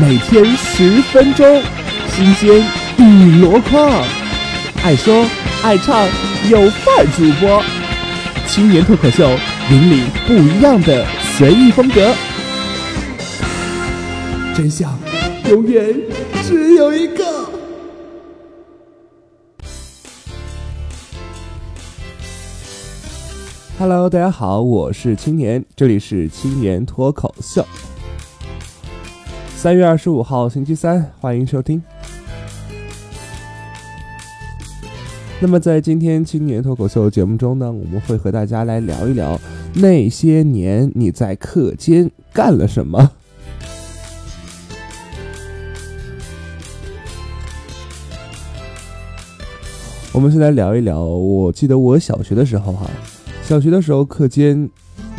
每天十分钟，新鲜一箩筐，爱说爱唱有范主播，青年脱口秀，引领不一样的随意风格，真相永远只有一个。Hello，大家好，我是青年，这里是青年脱口秀。三月二十五号，星期三，欢迎收听。那么，在今天青年脱口秀节目中呢，我们会和大家来聊一聊那些年你在课间干了什么。我们先来聊一聊，我记得我小学的时候哈。小学的时候，课间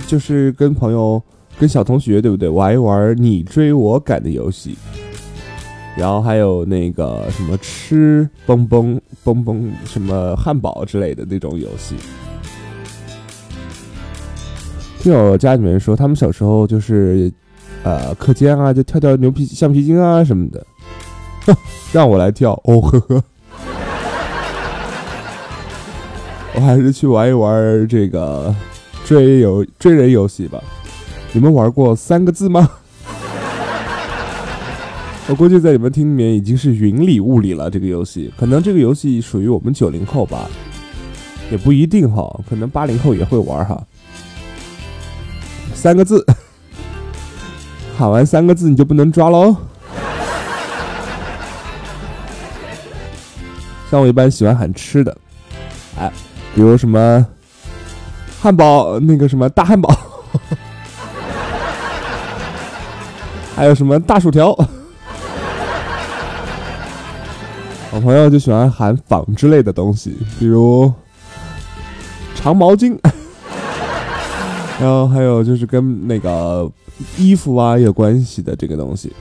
就是跟朋友、跟小同学，对不对？玩一玩你追我赶的游戏，然后还有那个什么吃蹦蹦蹦蹦什么汉堡之类的那种游戏。听我家里面说，他们小时候就是呃课间啊，就跳跳牛皮橡皮筋啊什么的，让我来跳，哦呵呵。我还是去玩一玩这个追游追人游戏吧。你们玩过三个字吗？我估计在你们听里面已经是云里雾里了。这个游戏可能这个游戏属于我们九零后吧，也不一定哈，可能八零后也会玩哈。三个字，喊完三个字你就不能抓喽。像我一般喜欢喊吃的，哎。比如什么汉堡，那个什么大汉堡，还有什么大薯条。我朋友就喜欢喊纺织类的东西，比如长毛巾，然后还有就是跟那个衣服啊有关系的这个东西。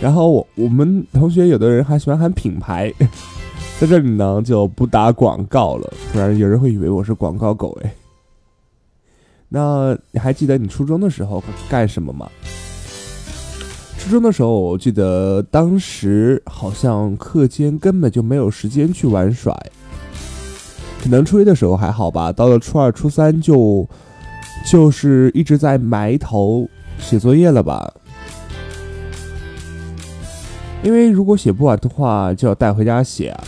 然后我我们同学有的人还喜欢喊品牌。在这里呢，就不打广告了，不然有人会以为我是广告狗哎。那你还记得你初中的时候干什么吗？初中的时候，我记得当时好像课间根本就没有时间去玩耍，可能初一的时候还好吧，到了初二、初三就就是一直在埋头写作业了吧。因为如果写不完的话，就要带回家写啊。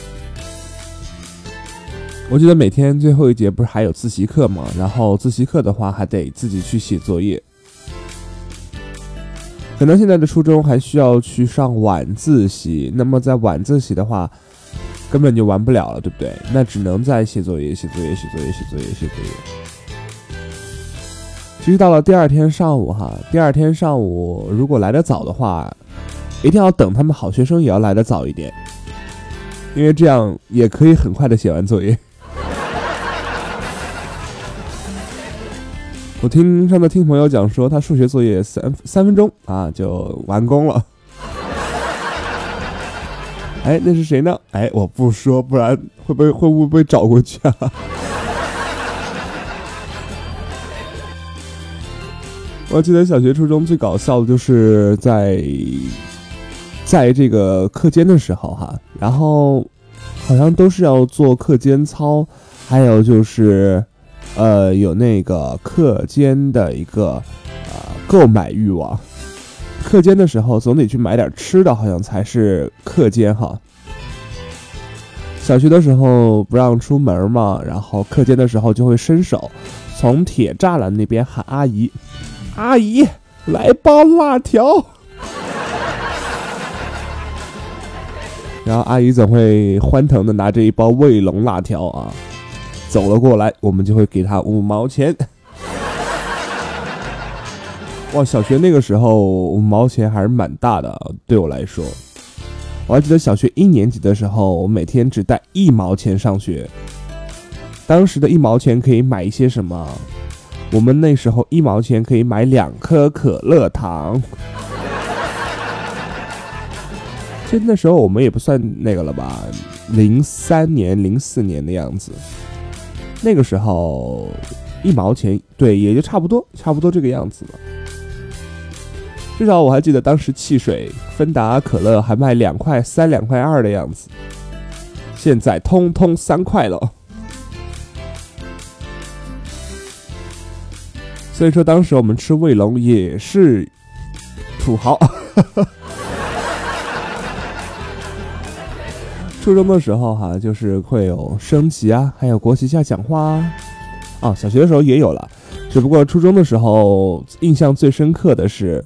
我记得每天最后一节不是还有自习课吗？然后自习课的话还得自己去写作业。可能现在的初中还需要去上晚自习，那么在晚自习的话，根本就玩不了了，对不对？那只能在写作业、写作业、写作业、写作业、写作业。其实到了第二天上午哈，第二天上午如果来得早的话，一定要等他们好学生也要来得早一点，因为这样也可以很快的写完作业。我听上次听朋友讲说，他数学作业三三分钟啊就完工了。哎，那是谁呢？哎，我不说，不然会不会会不会被找过去啊？我记得小学、初中最搞笑的就是在在这个课间的时候哈，然后好像都是要做课间操，还有就是。呃，有那个课间的一个呃购买欲望，课间的时候总得去买点吃的，好像才是课间哈。小学的时候不让出门嘛，然后课间的时候就会伸手从铁栅栏那边喊阿姨：“阿姨，来包辣条。”然后阿姨总会欢腾的拿着一包卫龙辣条啊。走了过来，我们就会给他五毛钱。哇，小学那个时候五毛钱还是蛮大的，对我来说。我还记得小学一年级的时候，我每天只带一毛钱上学。当时的一毛钱可以买一些什么？我们那时候一毛钱可以买两颗可乐糖。就那时候我们也不算那个了吧？零三年、零四年的样子。那个时候，一毛钱，对，也就差不多，差不多这个样子了。至少我还记得当时汽水芬达可乐还卖两块三、两块二的样子，现在通通三块了。所以说，当时我们吃卫龙也是土豪。初中的时候哈，就是会有升旗啊，还有国旗下讲话啊。啊，小学的时候也有了，只不过初中的时候印象最深刻的是，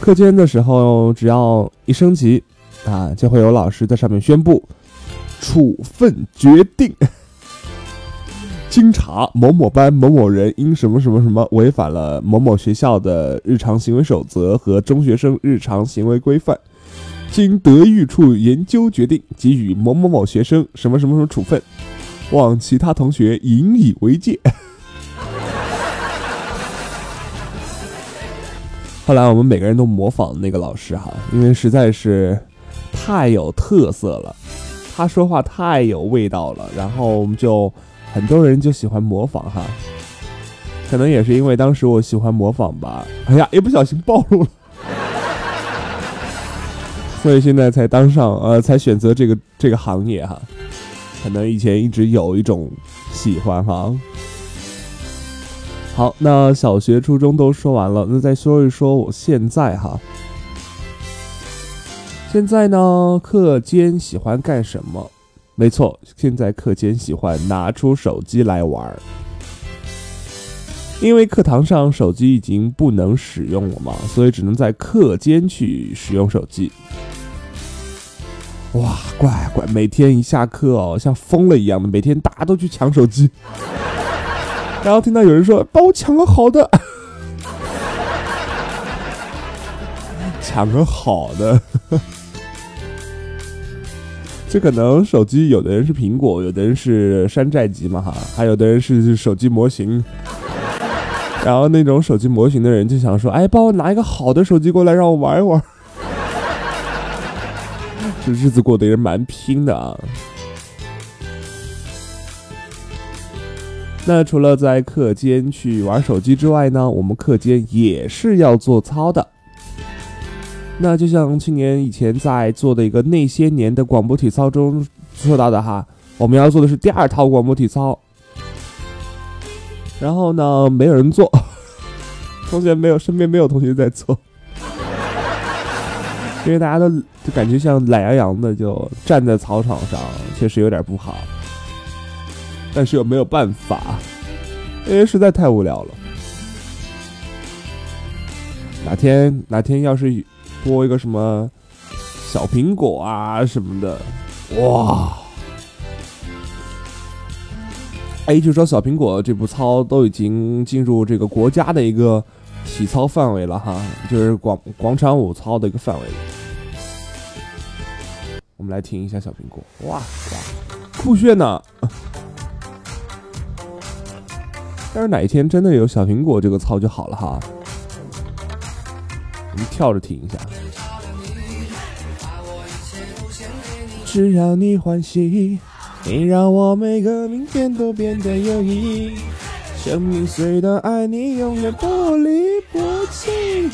课间的时候只要一升旗啊，就会有老师在上面宣布处分决定。经查，某某班某某人因什么什么什么违反了某某学校的日常行为守则和中学生日常行为规范，经德育处研究决定给予某某某学生什么什么什么处分，望其他同学引以为戒。后来我们每个人都模仿那个老师哈，因为实在是太有特色了，他说话太有味道了，然后我们就。很多人就喜欢模仿哈，可能也是因为当时我喜欢模仿吧。哎呀，一不小心暴露了，所以现在才当上呃，才选择这个这个行业哈。可能以前一直有一种喜欢哈。好，那小学、初中都说完了，那再说一说我现在哈。现在呢，课间喜欢干什么？没错，现在课间喜欢拿出手机来玩儿，因为课堂上手机已经不能使用了嘛，所以只能在课间去使用手机。哇，乖乖，每天一下课哦，像疯了一样的，每天大家都去抢手机，然后听到有人说帮我抢个好的，抢个好的。这可能手机有的人是苹果，有的人是山寨机嘛哈，还有的人是手机模型。然后那种手机模型的人就想说：“哎，帮我拿一个好的手机过来，让我玩一玩。”这日子过得也蛮拼的啊。那除了在课间去玩手机之外呢，我们课间也是要做操的。那就像去年以前在做的一个那些年的广播体操中说到的哈，我们要做的是第二套广播体操。然后呢，没有人做，同学没有，身边没有同学在做，因为大家都就感觉像懒洋洋的，就站在操场上，确实有点不好。但是又没有办法，因为实在太无聊了。哪天哪天要是。播一个什么小苹果啊什么的，哇！哎，就说小苹果这部操都已经进入这个国家的一个体操范围了哈，就是广广场舞操的一个范围。我们来听一下小苹果，哇哇，酷炫呢！但是哪一天真的有小苹果这个操就好了哈。我们跳着听一下。只要你欢喜，你让我每个明天都变得有意义。生命虽短，爱你永远不离不弃。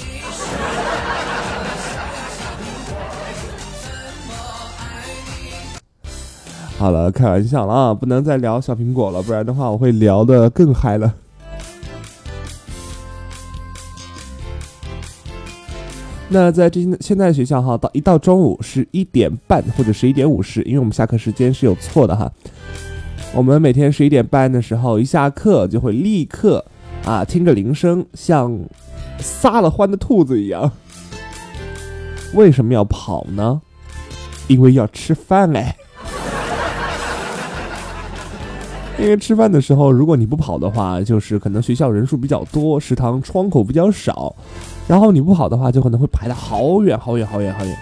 好了，开玩笑了啊，不能再聊小苹果了，不然的话我会聊的更嗨了。那在这现在学校哈，到一到中午十一点半或者十一点五十，因为我们下课时间是有错的哈。我们每天十一点半的时候一下课就会立刻啊听着铃声，像撒了欢的兔子一样。为什么要跑呢？因为要吃饭哎。因为吃饭的时候，如果你不跑的话，就是可能学校人数比较多，食堂窗口比较少，然后你不跑的话，就可能会排的好远好远好远好远。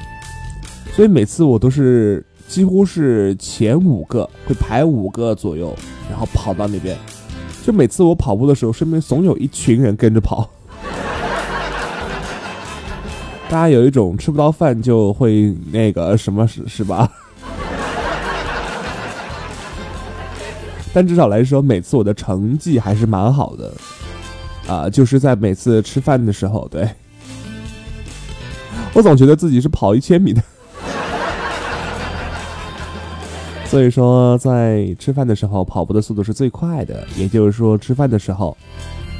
所以每次我都是几乎是前五个，会排五个左右，然后跑到那边。就每次我跑步的时候，身边总有一群人跟着跑。大家有一种吃不到饭就会那个什么是是吧？但至少来说，每次我的成绩还是蛮好的，啊，就是在每次吃饭的时候，对，我总觉得自己是跑一千米的。所以说，在吃饭的时候跑步的速度是最快的，也就是说，吃饭的时候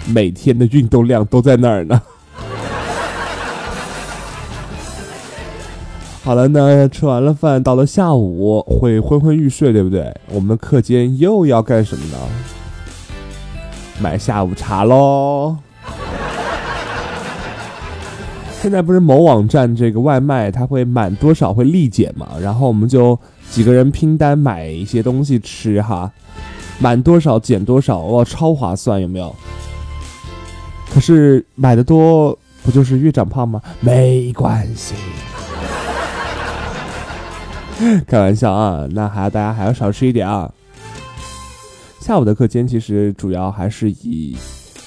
每天的运动量都在那儿呢。好了，那吃完了饭，到了下午会昏昏欲睡，对不对？我们的课间又要干什么呢？买下午茶喽。现在不是某网站这个外卖，它会满多少会立减嘛？然后我们就。几个人拼单买一些东西吃哈，满多少减多少，哇，超划算，有没有？可是买的多，不就是越长胖吗？没关系，开玩笑啊，那还要大家还要少吃一点啊。下午的课间其实主要还是以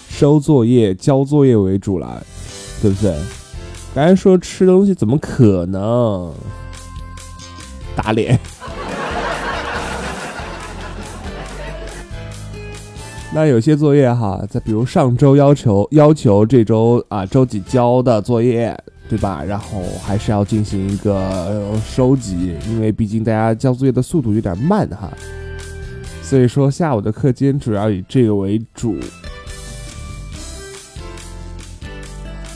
收作业、交作业为主了，对不对？刚才说吃东西，怎么可能？打脸。那有些作业哈，再比如上周要求要求这周啊周几交的作业，对吧？然后还是要进行一个收集，因为毕竟大家交作业的速度有点慢哈。所以说下午的课间主要以这个为主。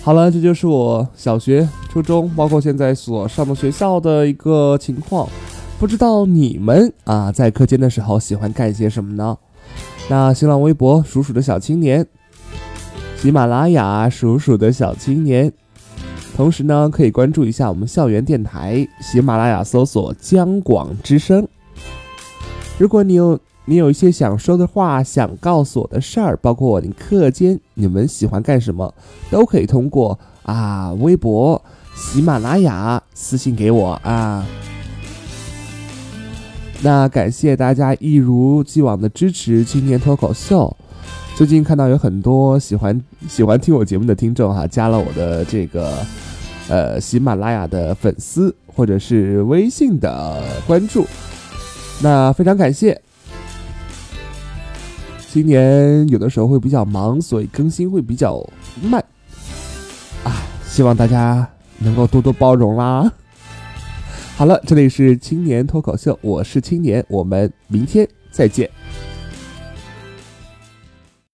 好了，这就是我小学。初中，包括现在所上的学校的一个情况，不知道你们啊，在课间的时候喜欢干些什么呢？那新浪微博“鼠鼠的小青年”，喜马拉雅“鼠鼠的小青年”，同时呢，可以关注一下我们校园电台，喜马拉雅搜索“江广之声”。如果你有你有一些想说的话，想告诉我的事儿，包括你课间你们喜欢干什么，都可以通过啊微博。喜马拉雅私信给我啊！那感谢大家一如既往的支持青年脱口秀。最近看到有很多喜欢喜欢听我节目的听众哈，加了我的这个呃喜马拉雅的粉丝或者是微信的关注，那非常感谢。今年有的时候会比较忙，所以更新会比较慢啊，希望大家。能够多多包容啦。好了，这里是青年脱口秀，我是青年，我们明天再见。